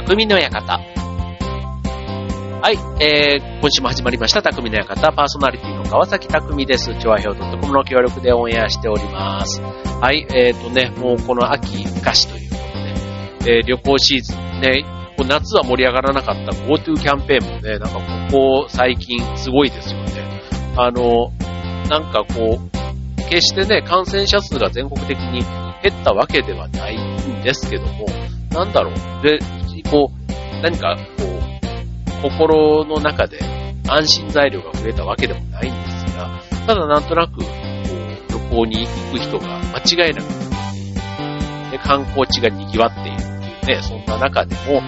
匠の館。はい、えー、今週も始まりました、匠の館。パーソナリティの川崎匠です。調和表 .com の協力でオンエアしております。はい、えーとね、もうこの秋、菓子ということで、えー旅行シーズンね、こう夏は盛り上がらなかった GoTo キャンペーンもね、なんかここ最近すごいですよね。あの、なんかこう、決してね、感染者数が全国的に減ったわけではないんですけども、なんだろう。で、こう、何かこう、心の中で安心材料が増えたわけでもないんですが、ただなんとなく、こう、旅行に行く人が間違いなくなっている。で、観光地が賑わっているっていうね、そんな中でも、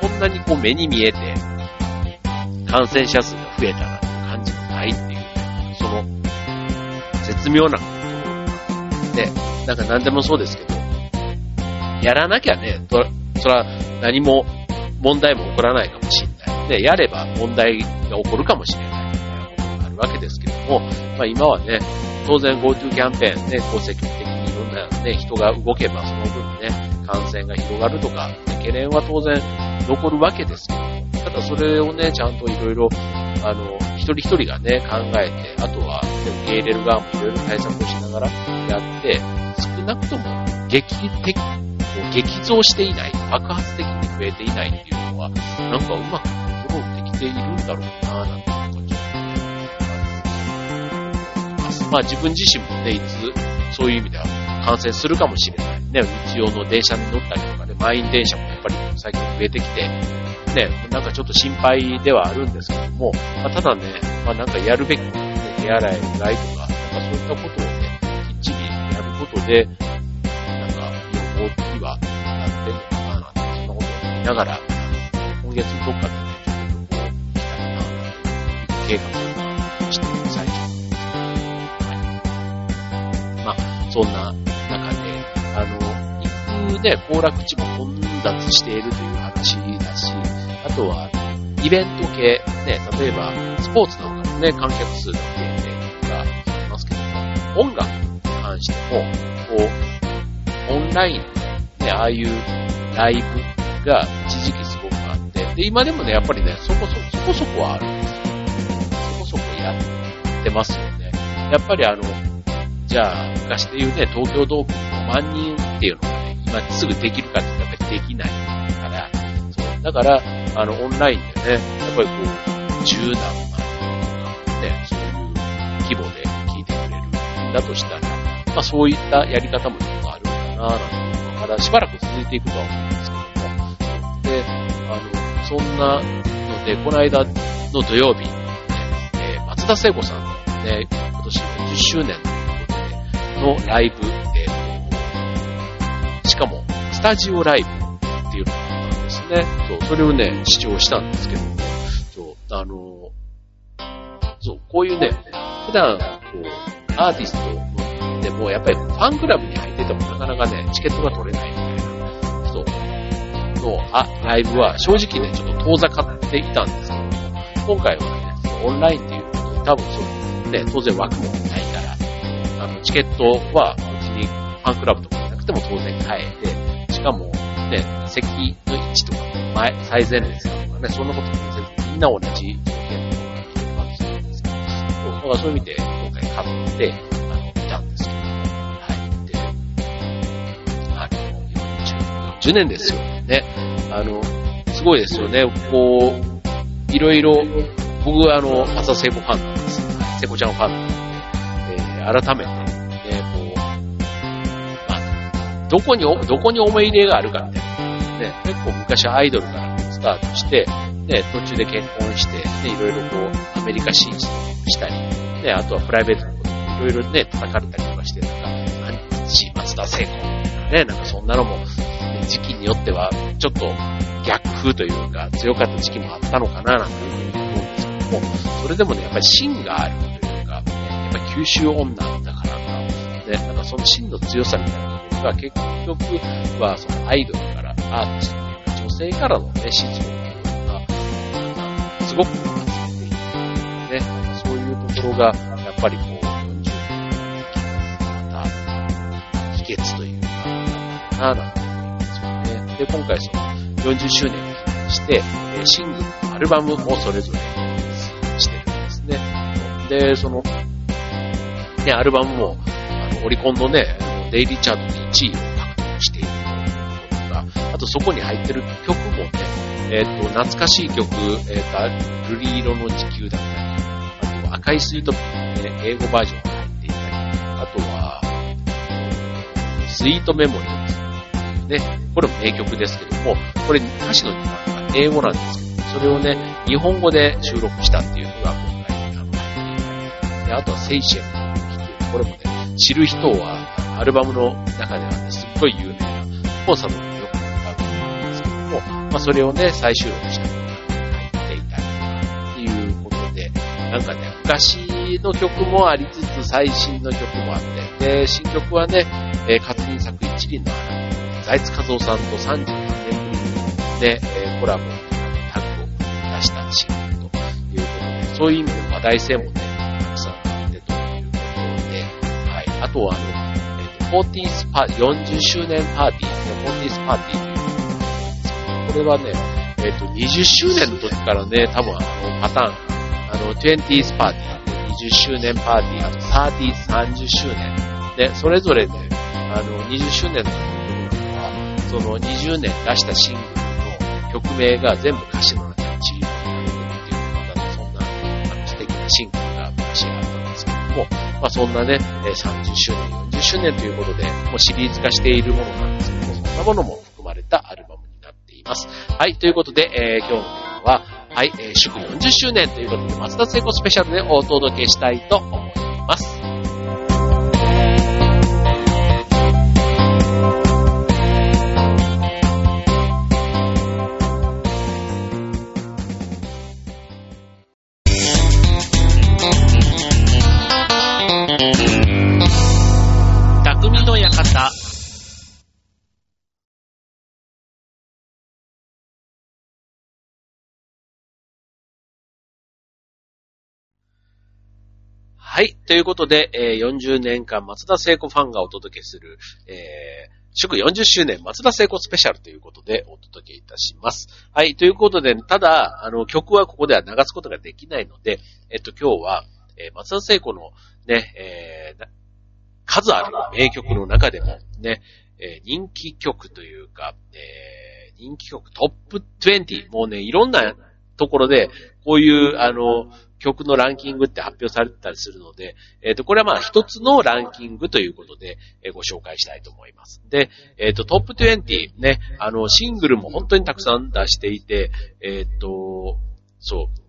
そんなにこう目に見えて、感染者数が増えたなって感じもないっていう、その、絶妙なことで、なんか何でもそうですけど、やらなきゃね、とそら何も問題も起こらないかもしれない。で、やれば問題が起こるかもしれないみたいなことがあるわけですけども、まあ今はね、当然 GoTo キャンペーンね、こう積極的にいろんなね、人が動けばその分ね、感染が広がるとか、ね懸念は当然残るわけですけども、ただそれをね、ちゃんといろいろ、あの、一人一人がね、考えて、あとは、ね受け入れる側もいろいろ対策をしながらやって、少なくとも劇的、激増していない、爆発的に増えていないっていうのは、なんかうまくコントロールできているんだろうなぁ、なんていう感じます。まあ自分自身もね、いつ、そういう意味では感染するかもしれない。ね、日曜の電車に乗ったりとかね、満員電車もやっぱり最近増えてきて、ね、なんかちょっと心配ではあるんですけども、まあ、ただね、まあなんかやるべき、ね、手洗い、うがいとか、なんかそういったことをね、きっちりやることで、予防にはなってるのかな、なんて、そんなことを思いながら、今月どっかでね、ちょっと旅行行きたいな、なんていう計画をしている最中ですけど、はい。まあ、そんな中で、あの、行くね、行楽地も混雑しているという話だし、あとは、イベント系、ね、例えば、スポーツなんかもね、観客数の限定がありますけども、音楽に関しても、こう、オンラインで、ね、ああいうライブが一時期すごくあって、で、今でもね、やっぱりね、そこそこ、そこそこはあるんですよ。そこそこやってますよね。やっぱりあの、じゃあ、昔で言うね、東京ドーム5万人っていうのがね、今すぐできるかって言ったらやっぱりできないから、そう。だから、あの、オンラインでね、やっぱりこう、十何万人とか、ね、そういう規模で聞いてくれるんだとしたら、まあそういったやり方もちょっとあるんだなぁなんて、だしばらく続いていくとは思うんですけども。で、あの、そんなので、この間の土曜日、えー松田聖子さんのね、今年10周年ということで、のライブで、しかも、スタジオライブっていうのがあったんですね。そう、それをね、視聴したんですけども、そう、あの、そう、こういうね、普段、こう、アーティストでも、やっぱりファンクラブに入っててもなかなかね、チケットが取れないみたいな人の、あ、ライブは正直ね、ちょっと遠ざかっていたんですけど、今回はね、そのオンラインっていうことで、多分そう、ね、当然枠もないから、あの、チケットは別にファンクラブとかじゃなくても当然買えて、しかもね、席の位置とか前、最前列とかね、そんなこともせず、みんな同じ条件で来るわけじゃないですか。そうだからそういう意味で今回買って、たんですけど、はい。で、あの、40, 40年ですよね。あの、すごいですよね。こう、いろいろ、僕はあの、松田聖子ファンなんです。聖子ちゃんファンなんで、えー改めて、ね、こう、まあ、どこに、どこに思い入れがあるかみたいな。ね、結構昔アイドルからスタートして、ね、途中で結婚して、ね、いろいろこう、アメリカ進出したり、ね、あとはプライベートろいろね、叩かれたりとかして、なんか、アンチ松田聖子みたいなね、なんかそんなのも、時期によっては、ちょっと逆風というか、強かった時期もあったのかな、なんていうふうに思うんですけども、それでもね、やっぱり芯があるというか、やっぱり九州女だからか、ね、なんかその芯の強さみたいなところが結局は、そのアイドルからアーティストというか、女性からのね、支持をすごく集めていて、ね、なんかそういうところが、やっぱりこう、秘訣というか、なんだろうな、なんて思いますよね。で、今回その40周年をして、えシングルアルバムもそれぞれしてるんですね。で、その、ね、アルバムも、あの、オリコンのね、デイリーチャートで1位を獲得しているということが、あとそこに入ってる曲もね、えっ、ー、と、懐かしい曲、えっ、ー、と、瑠璃色の地球だったり、あと赤いスイートピーね、英語バージョンスイートメモリーですね。これも名曲ですけども、これ歌詞の英語なんですけど、それをね、日本語で収録したっていうのが今回、の、入っていたり、で、あとはセイシェルの時っていう、これもね、知る人は、アルバムの中ではね、すっごい有名な、コンサートのよく歌うと思うんですけども、まあそれをね、再収録したのが入っていたりっていうことで、なんかね、昔の曲もありつつ、最新の曲もあって、で、新曲はね、えー、活人作一輪の花、財津和夫さんと33年ぶりにね、えー、コラボ、タッグを出した新曲ということで、そういう意味で話題性もね、たくさんあってということで、はい。あとはあの、えっ、と、フォーティースパ、40周年パーティー、フォーティースパーティーというのがあ、これはね、えっ、ー、と、20周年の時からね、多分あの、パターン、あの、20s パーティー、20周年パーティー、あと 30s、30周年、で、それぞれで、あの、20周年の時は、その20年出したシングルの曲名が全部歌詞の中に散りばめられてるっていう、またそんな、あの、素敵なシングルが昔あったんですけども、まあそんなね、30周年、40周年ということで、もうシリーズ化しているものなんですけども、そんなものも含まれたアルバムになっています。はい、ということで、えー、今日のテーマは、はい、えー、祝40周年ということで、松田聖子スペシャルでお届けしたいと思います。はい。ということで、えー、40年間松田聖子ファンがお届けする、えー、祝40周年松田聖子スペシャルということでお届けいたします。はい。ということで、ただ、あの、曲はここでは流すことができないので、えっと、今日は、えー、松田聖子のね、えー、数ある名曲の中でも、ね、えー、人気曲というか、えー、人気曲トップ20、もうね、いろんなところで、こういう、あの、曲のランキングって発表されてたりするので、えっ、ー、と、これはまあ一つのランキングということで、えー、ご紹介したいと思います。で、えっ、ー、と、トップ20ね、あの、シングルも本当にたくさん出していて、えっ、と、そう、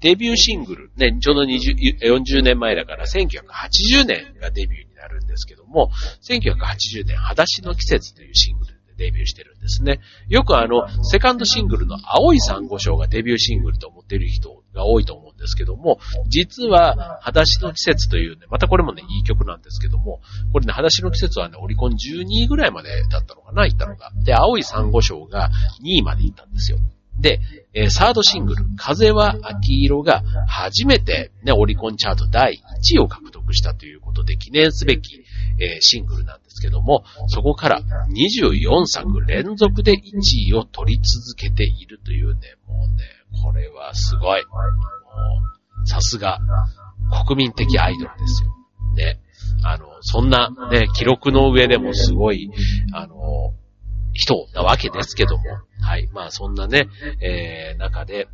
デビューシングル、ね、ちょうど20 40年前だから1980年がデビューになるんですけども、1980年、裸足の季節というシングルデビューしてるんですね。よくあの、セカンドシングルの青い珊瑚礁がデビューシングルと思っている人が多いと思うんですけども、実は、裸足の季節というね、またこれもね、いい曲なんですけども、これね、裸足の季節はね、オリコン12位ぐらいまでだったのかな、行ったのが。で、青い珊瑚礁が2位まで行ったんですよ。で、えー、サードシングル、風は秋色が初めてね、オリコンチャート第1位を獲得したということで記念すべき、えー、シングルなんですけども、そこから24作連続で1位を取り続けているというね、もうね、これはすごい。もう、さすが、国民的アイドルですよ。ね。あの、そんなね、記録の上でもすごい、あの、人なわけですけども、はい。まあそんなね、えー、中で、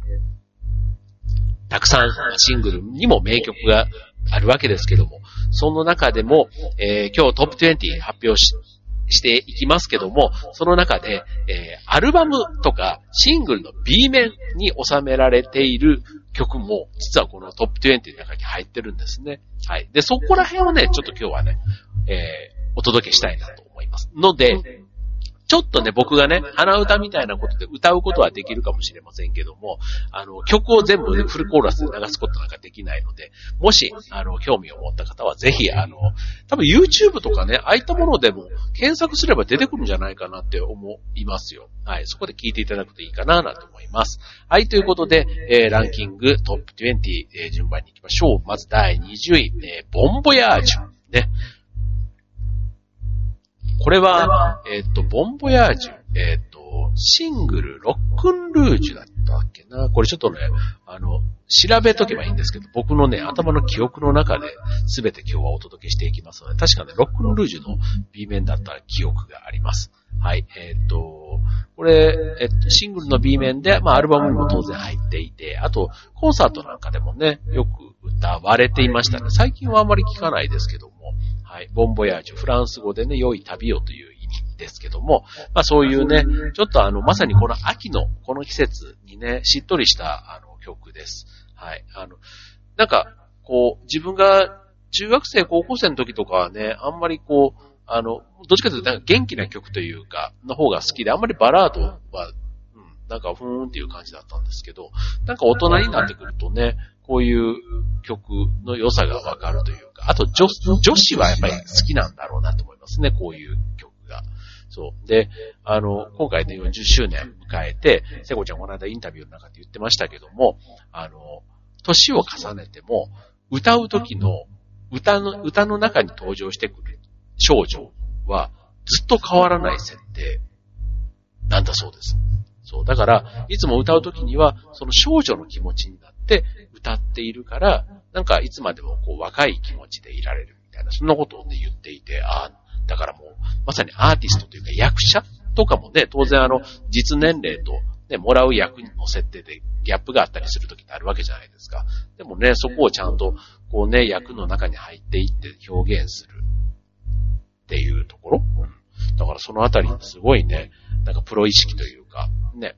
たくさんシングルにも名曲があるわけですけども、その中でも、えー、今日トップ20発表し、していきますけども、その中で、えー、アルバムとかシングルの B 面に収められている曲も、実はこのトップ20の中に入ってるんですね。はい。で、そこら辺をね、ちょっと今日はね、えー、お届けしたいなと思います。ので、ちょっとね、僕がね、鼻歌みたいなことで歌うことはできるかもしれませんけども、あの、曲を全部ね、フルコーラスで流すことなんかできないので、もし、あの、興味を持った方はぜひ、あの、多分 YouTube とかね、ああいったものでも検索すれば出てくるんじゃないかなって思いますよ。はい。そこで聞いていただくといいかな、なんて思います。はい。ということで、えー、ランキングトップ20、えー、順番に行きましょう。まず第20位、えー、ボンボヤージュ。ね。これは、えっ、と、ボンボヤージュ、えっ、と、の、シングル、ロックンルージュだったっけな。これちょっとね、あの、調べとけばいいんですけど、僕のね、頭の記憶の中で全て今日はお届けしていきますので、確かね、ロックンルージュの B 面だった記憶があります。はい。えっ、と、これ、えっと、シングルの B 面で、まあ、アルバムにも当然入っていて、あと、コンサートなんかでもね、よく歌われていましたね。最近はあまり聞かないですけども、はい。ボンボヤージュ、フランス語でね、良い旅をという意味ですけども、まあそういうね、ちょっとあの、まさにこの秋の、この季節にね、しっとりしたあの曲です。はい。あの、なんか、こう、自分が中学生、高校生の時とかはね、あんまりこう、あの、どっちかというとなんか元気な曲というか、の方が好きで、あんまりバラードは、うん、なんかふーんっていう感じだったんですけど、なんか大人になってくるとね、こういう曲の良さがわかるというか、あと女女子はやっぱり好きなんだろうなと思いますね、こういう曲が。そう。で、あの、今回ね、40周年迎えて、セコちゃんこの間インタビューの中で言ってましたけども、あの、年を重ねても、歌う時の、歌の、歌の中に登場してくる少女は、ずっと変わらない設定なんだそうです。そう。だから、いつも歌うときには、その少女の気持ちになって歌っているから、なんかいつまでもこう若い気持ちでいられるみたいな、そんなことをね、言っていて、ああ、だからもう、まさにアーティストというか役者とかもね、当然あの、実年齢と、ね、もらう役の設定でギャップがあったりするときってあるわけじゃないですか。でもね、そこをちゃんと、こうね、役の中に入っていって表現するっていうところ。うん、だからそのあたり、すごいね、なんかプロ意識というか、ね、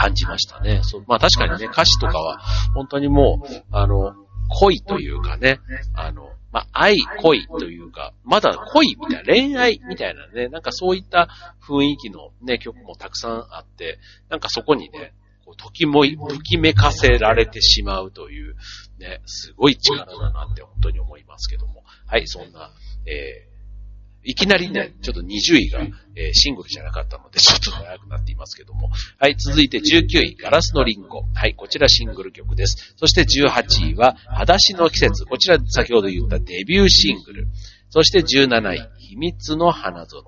感じましたね。そうまあ確かにね、歌詞とかは、本当にもう、あの、恋というかね、あの、まあ、愛、恋というか、まだ恋みたいな、恋愛みたいなね、なんかそういった雰囲気のね、曲もたくさんあって、なんかそこにね、こう、時もい、ときめかせられてしまうという、ね、すごい力だなって本当に思いますけども。はい、そんな、えーいきなりね、ちょっと20位が、えー、シングルじゃなかったので、ちょっと長くなっていますけども。はい、続いて19位、ガラスのリンゴ。はい、こちらシングル曲です。そして18位は、裸足の季節。こちら先ほど言ったデビューシングル。そして17位、秘密の花園。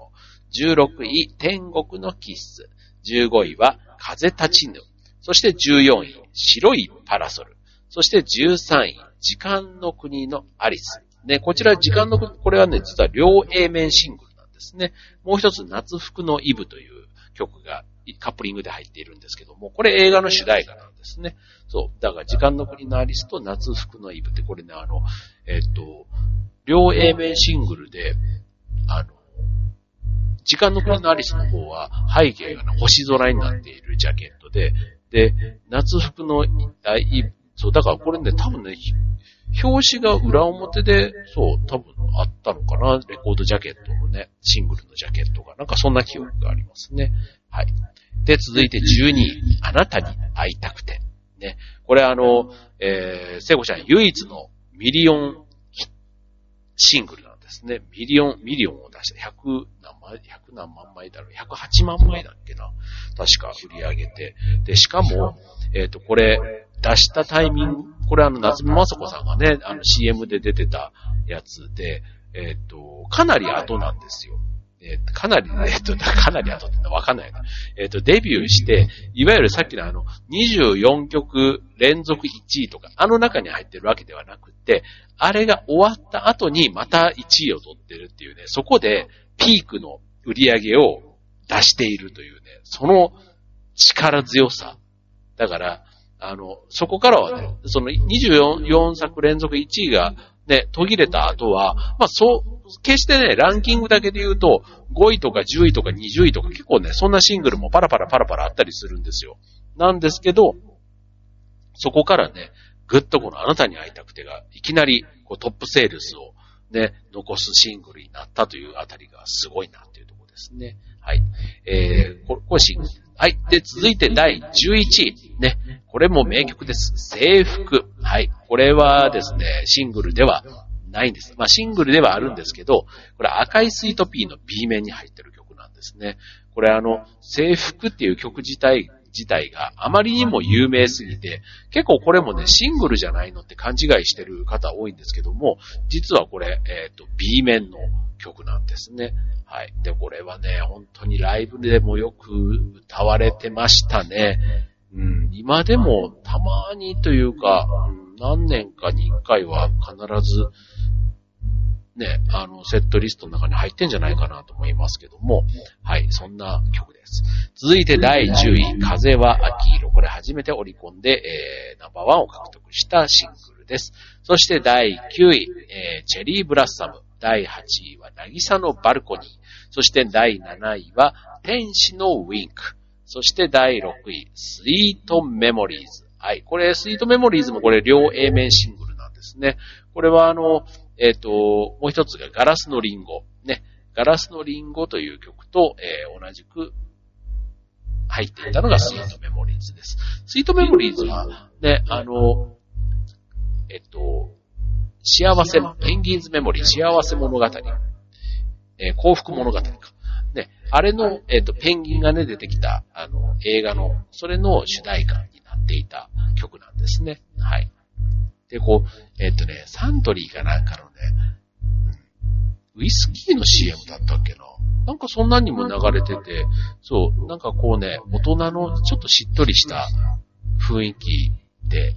16位、天国のキッス。15位は、風立ちぬ。そして14位、白いパラソル。そして13位、時間の国のアリス。ね、こちら時間の、これはね、実は両 A 面シングルなんですね。もう一つ、夏服のイブという曲がカップリングで入っているんですけども、これ映画の主題歌なんですね。そう。だから、時間の国のアリスと夏服のイブって、これね、あの、えっ、と、両 A 面シングルで、あの、時間の国のアリスの方は背景が、ね、星空になっているジャケットで、で、夏服のイブ、そう、だからこれね、多分ね、表紙が裏表で、そう、多分あったのかな。レコードジャケットのね、シングルのジャケットが。なんかそんな記憶がありますね。はい。で、続いて12位。あなたに会いたくて。ね。これあの、えー、聖子ちゃん唯一のミリオンシングルなんですね。ミリオン、ミリオンを出した100何枚、100何万枚だろう。108万枚だっけな。確か売り上げて。で、しかも、えっ、ー、と、これ、出したタイミング、これあの、夏目雅子さんがね、あの CM で出てたやつで、えっ、ー、と、かなり後なんですよ。えー、かなり、えっ、ー、と、かなり後ってのはわかんないな。えっ、と、デビューして、いわゆるさっきのあの、24曲連続1位とか、あの中に入ってるわけではなくて、あれが終わった後にまた1位を取ってるっていうね、そこでピークの売り上げを出しているというね、その力強さ。だから、あの、そこからはね、その24作連続1位がね、途切れた後は、まあそう、決してね、ランキングだけで言うと、5位とか10位とか20位とか結構ね、そんなシングルもパラパラパラパラあったりするんですよ。なんですけど、そこからね、ぐっとこのあなたに会いたくてが、いきなりこうトップセールスをね、残すシングルになったというあたりがすごいなっていうところですね。はい。えー、これ、これシングル。はい。で、続いて第11位。ね。これも名曲です。制服。はい。これはですね、シングルではないんです。まあ、シングルではあるんですけど、これ赤いスイートピーの B 面に入ってる曲なんですね。これあの、制服っていう曲自体、自体があまりにも有名すぎて、結構これもね、シングルじゃないのって勘違いしてる方多いんですけども、実はこれ、えっ、ー、と、B 面の曲なんですね。はい。で、これはね、本当にライブでもよく歌われてましたね。うん、今でもたまにというか、何年かに一回は必ず、ね、あの、セットリストの中に入ってんじゃないかなと思いますけども、はい、そんな曲です。続いて第10位、風は秋色。これ初めて織り込んで、えー、ナンバーワンを獲得したシングルです。そして第9位、えー、チェリーブラッサム。第8位は、渚のバルコニー。そして第7位は、天使のウィンク。そして第6位、スイートメモリーズ。はい。これ、スイートメモリーズもこれ、両 A 面シングルなんですね。これはあの、えっ、ー、と、もう一つがガラスのリンゴ。ね。ガラスのリンゴという曲と、えー、同じく入っていたのがスイートメモリーズです。スイートメモリーズは、ね、あの、えっと、幸せ、ペンギンズメモリー、幸せ物語、えー、幸福物語か。ね、あれの、えっ、ー、と、ペンギンがね、出てきた、あの、映画の、それの主題歌になっていた曲なんですね。はい。で、こう、えっ、ー、とね、サントリーかなんかのね、ウイスキーの CM だったっけな。なんかそんなにも流れてて、そう、なんかこうね、大人のちょっとしっとりした雰囲気で、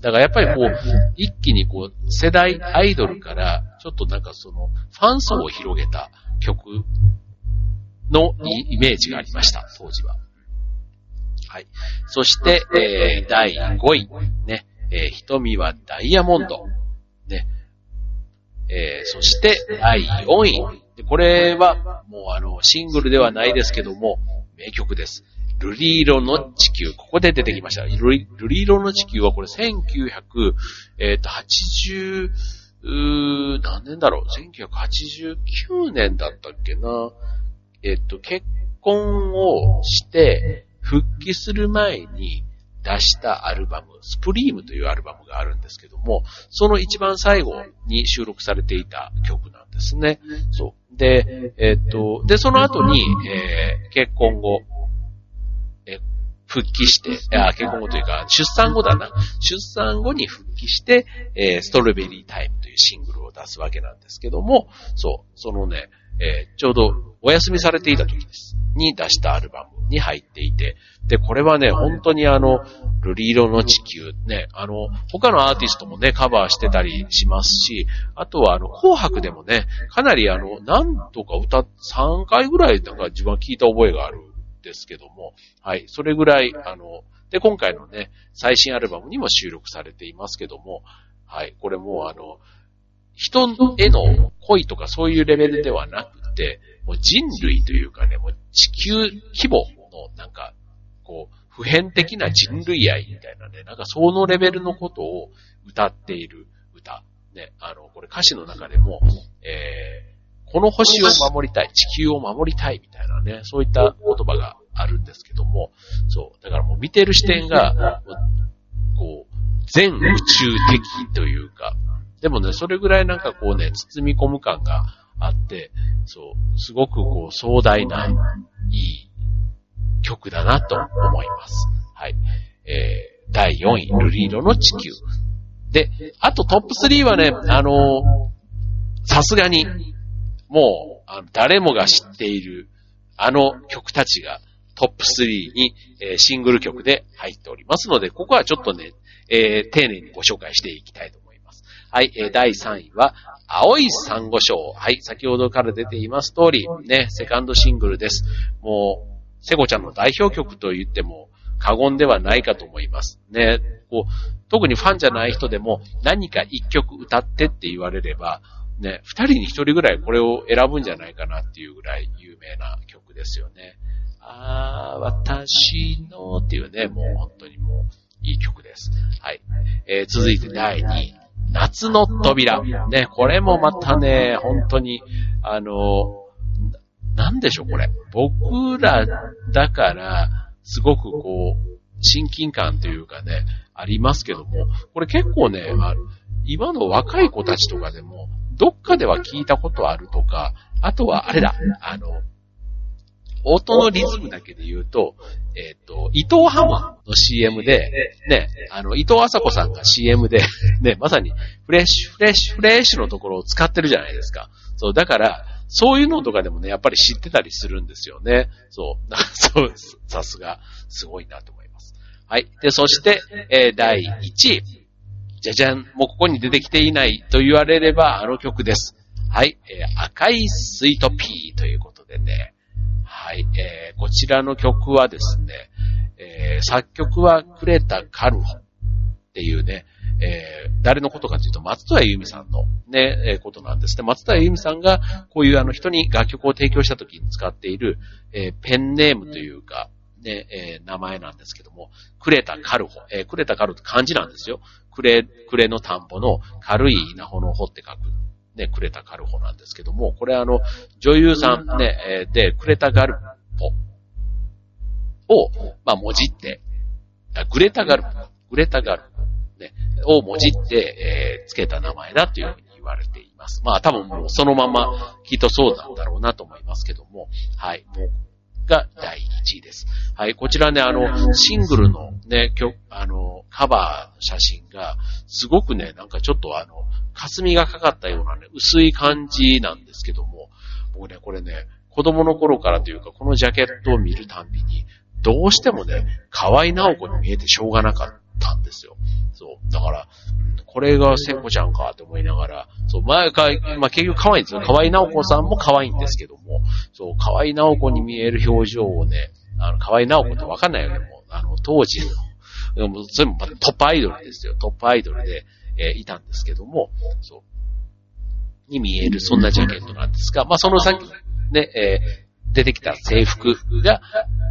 だからやっぱりこう、一気にこう、世代アイドルから、ちょっとなんかその、ファン層を広げた曲のイメージがありました、当時は。はい。そして、えー、第5位。ね。えー、瞳はダイヤモンド。ね。えー、そして、第4位。でこれは、もうあの、シングルではないですけども、名曲です。ルリ色の地球。ここで出てきました。ルリルリ色の地球はこれ1900、えっ、ー、と、80、何年だろう ?1989 年だったっけなえっと、結婚をして、復帰する前に出したアルバム、スプリームというアルバムがあるんですけども、その一番最後に収録されていた曲なんですね。そう。で、えっと、で、その後に、えー、結婚後、え復帰して、あ結婚後というか、出産後だな。出産後に復帰して、えー、ストロベリータイムというシングルを出すわけなんですけども、そう、そのね、えー、ちょうどお休みされていた時です。に出したアルバムに入っていて。で、これはね、本当にあの、ルリ色の地球ね、あの、他のアーティストもね、カバーしてたりしますし、あとはあの、紅白でもね、かなりあの、なんとか歌、3回ぐらいなんか自分は聞いた覚えがあるんですけども、はい、それぐらい、あの、で、今回のね、最新アルバムにも収録されていますけども、はい、これもうあの、人への恋とかそういうレベルではなくて、もう人類というかね、もう地球規模のなんか、こう、普遍的な人類愛みたいなね、なんかそのレベルのことを歌っている歌。ね、あの、これ歌詞の中でも、えー、この星を守りたい、地球を守りたいみたいなね、そういった言葉があるんですけども、そう、だからもう見てる視点が、こう、全宇宙的というか、でもね、それぐらいなんかこうね、包み込む感があって、そう、すごくこう壮大ないい曲だなと思います。はい。えー、第4位、ルリ色の地球。で、あとトップ3はね、あのさすがに、もう、あの誰もが知っている、あの曲たちがトップ3に、えー、シングル曲で入っておりますので、ここはちょっとね、えー、丁寧にご紹介していきたいと思います。はい、えー、第3位は、青い珊瑚礁。はい、先ほどから出ています通り、ね、セカンドシングルです。もう、セコちゃんの代表曲と言っても過言ではないかと思います。ね、こう、特にファンじゃない人でも何か一曲歌ってって言われれば、ね、二人に一人ぐらいこれを選ぶんじゃないかなっていうぐらい有名な曲ですよね。あー、私のっていうね、もう本当にもういい曲です。はい。えー、続いて第2位。夏の扉。ね、これもまたね、本当に、あの、なんでしょう、これ。僕らだから、すごくこう、親近感というかね、ありますけども、これ結構ね、あ今の若い子たちとかでも、どっかでは聞いたことあるとか、あとはあれだ、あの、音のリズムだけで言うと、えっ、ー、と、伊藤ハムの CM で、ね、あの、伊藤麻子さんが CM で、ね、まさに、フレッシュ、フレッシュ、フレッシュのところを使ってるじゃないですか。そう、だから、そういうのとかでもね、やっぱり知ってたりするんですよね。そう。そう、さすが、すごいなと思います。はい。で、そして、えー、第1位。じゃじゃん。もうここに出てきていないと言われれば、あの曲です。はい。えー、赤いスイートピーということでね。はい。えー、こちらの曲はですね、えー、作曲はクレタ・カルホっていうね、えー、誰のことかというと、松戸谷由美さんのね、えー、ことなんですね。松戸谷由美さんが、こういうあの人に楽曲を提供した時に使っている、えー、ペンネームというか、ね、えー、名前なんですけども、クレタ・カルホ。えー、クレタ・カルホって漢字なんですよ。クレ、クレの田んぼの軽い稲穂の穂って書く。ね、クレタ・カルホなんですけども、これあの、女優さんね、えー、で、クレタ・ガルポを、まあ、もじって、グレタ・ガルポ、グレタ・ガルポ。ね、をもじって、えー、つけた名前だというふうに言われています。まあ多分もうそのままきっとそうなんだろうなと思いますけども、はい、もう、が第1位です。はい、こちらね、あの、シングルのね、曲、あの、カバー写真が、すごくね、なんかちょっとあの、霞がかかったようなね、薄い感じなんですけども、僕ね、これね、子供の頃からというか、このジャケットを見るたんびに、どうしてもね、河合直子に見えてしょうがなかったんですよ。そう。だから、これが聖子ちゃんかって思いながら、そう、前か、まあ、結局可愛いんですよ。河合直子さんも可愛いんですけども、そう、河合直子に見える表情をね、あの、河合直子ってわかんないよね、もう、あの、当時の、も全部トップアイドルですよ。トップアイドルで、えー、いたんですけども、そう、に見える、そんなジャケットなんですが、まあ、その先、ね、えー、出てきた制服が、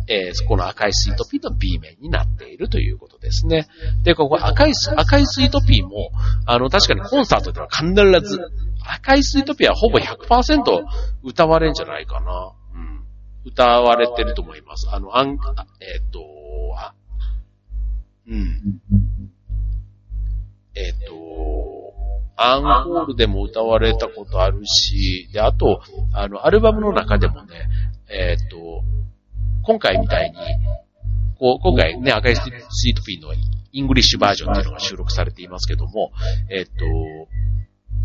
えー、そこの赤いスイートピーの B 面になっているということですね。で、ここ赤い、赤いスイートピーも、あの、確かにコンサートでは必ず、赤いスイートピーはほぼ100%歌われんじゃないかな。うん。歌われてると思います。あの、あん、えっ、ー、と、あ、うん。えっ、ー、と、アンコールでも歌われたことあるし、で、あと、あの、アルバムの中でもね、えっ、と、今回みたいに、こう、今回ね、赤いスイートピーのイングリッシュバージョンっていうのが収録されていますけども、えっと、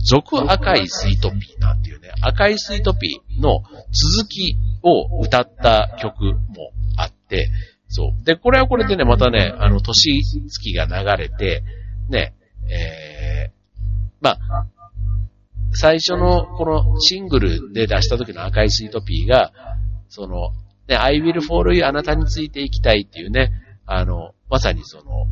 続赤いスイートピーなんていうね、赤いスイートピーの続きを歌った曲もあって、そう。で、これはこれでね、またね、あの、年月が流れて、ね、えー、まあ、最初のこのシングルで出した時の赤いスイートピーが、その、ね、I will follow you あなたについていきたいっていうね、あの、まさにその、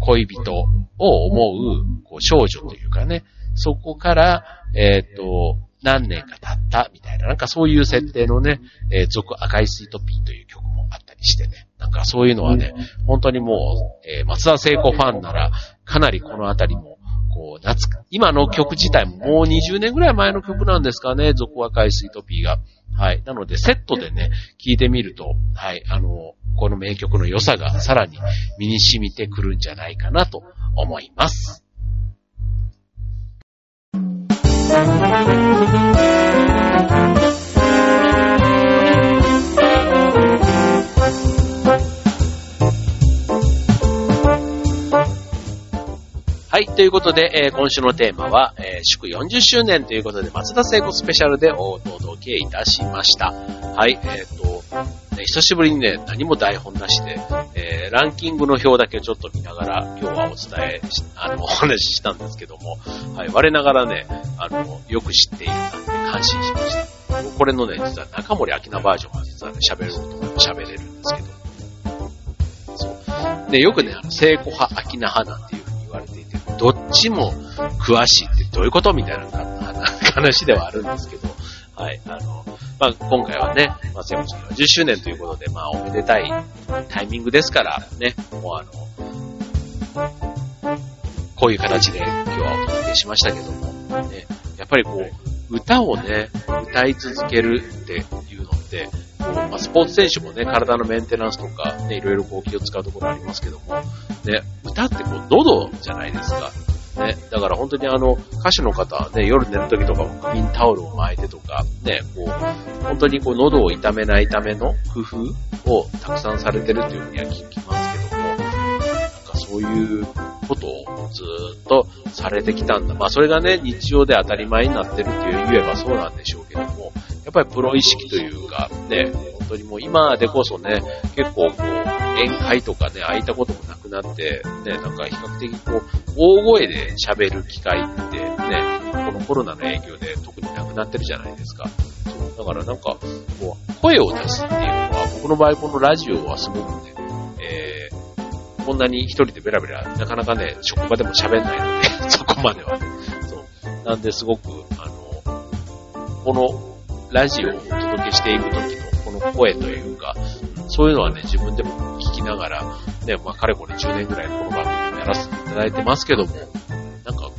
恋人を思う、こう、少女というかね、そこから、えっ、ー、と、何年か経ったみたいな、なんかそういう設定のね、えー、続赤いスイートピーという曲もあったりしてね、なんかそういうのはね、本当にもう、えー、松田聖子ファンなら、かなりこのあたりも、こう、夏、今の曲自体ももう20年ぐらい前の曲なんですかね、続赤いスイートピーが。はい。なので、セットでね、聴いてみると、はい、あの、この名曲の良さがさらに身に染みてくるんじゃないかなと思います。はい。ということで、えー、今週のテーマは、えー、祝40周年ということで、松田聖子スペシャルでお届けいたしました。はい。えっ、ー、と、ね、久しぶりにね、何も台本なしで、えー、ランキングの表だけちょっと見ながら、今日はお伝えし、あの、お話ししたんですけども、はい。我ながらね、あの、よく知っているなって感心しました。これのね、実は中森明菜バージョンが実はね、喋ろうと思って喋れるんですけど、そう。で、よくね、あの、聖子派、明菜派なんどっちも詳しいってどういうことみたいな話ではあるんですけど、はい、あの、まあ、今回はね、まあ、セブンチ10周年ということで、まあ、おめでたいタイミングですから、ね、もうあの、こういう形で今日はお届けしましたけども、ね、やっぱりこう、歌をね、歌い続けるっていうのって、まあ、スポーツ選手もね、体のメンテナンスとか、ね、いろいろこう気を使うところありますけども、歌ってこう、喉じゃないですか。ね、だから本当にあの、歌手の方はね、夜寝る時とかも首にタオルを巻いてとか、ね、こう、本当にこう、喉を痛めないための工夫をたくさんされてるっていうふうには聞きますけども、なんかそういうことをずっとされてきたんだ。まあそれがね、日常で当たり前になってるって言えばそうなんでしょうけども、やっぱりプロ意識というか、ね、本当にもう今でこそね、結構こう、宴会とかね、空いたこともなって、ね、なんか比較的こう、大声で喋る機会ってね、このコロナの影響で特になくなってるじゃないですか。そう。だからなんか、こう、声を出すっていうのは、僕の場合このラジオはすごくね、えー、こんなに一人でベラベラ、なかなかね、職場でも喋んないので、そこまでは。そう。なんで、すごく、あの、このラジオをお届けしていくときのこの声というか、そういうのはね、自分でもきながら、ね、まあ、かれこれ10年ぐらいこの番組をやらせていただいてますけども、なんか、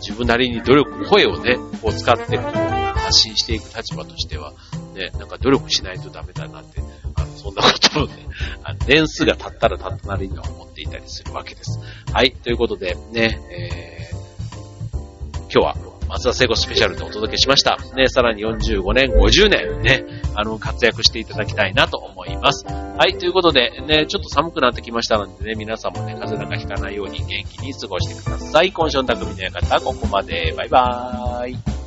自分なりに努力、声をね、こう使ってこう発信していく立場としては、ね、なんか努力しないとダメだなって、あの、そんなことをね、あの年数が経ったら経ったなりには思っていたりするわけです。はい、ということで、ね、えー、今日は松田聖子スペシャルでお届けしました。ね、さらに45年、50年、ね、あの、活躍していただきたいなと思います。はい、ということで、ね、ちょっと寒くなってきましたのでね、皆さんもね、風邪なんかひかないように元気に過ごしてください。今週の匠の館、ここまで。バイバーイ。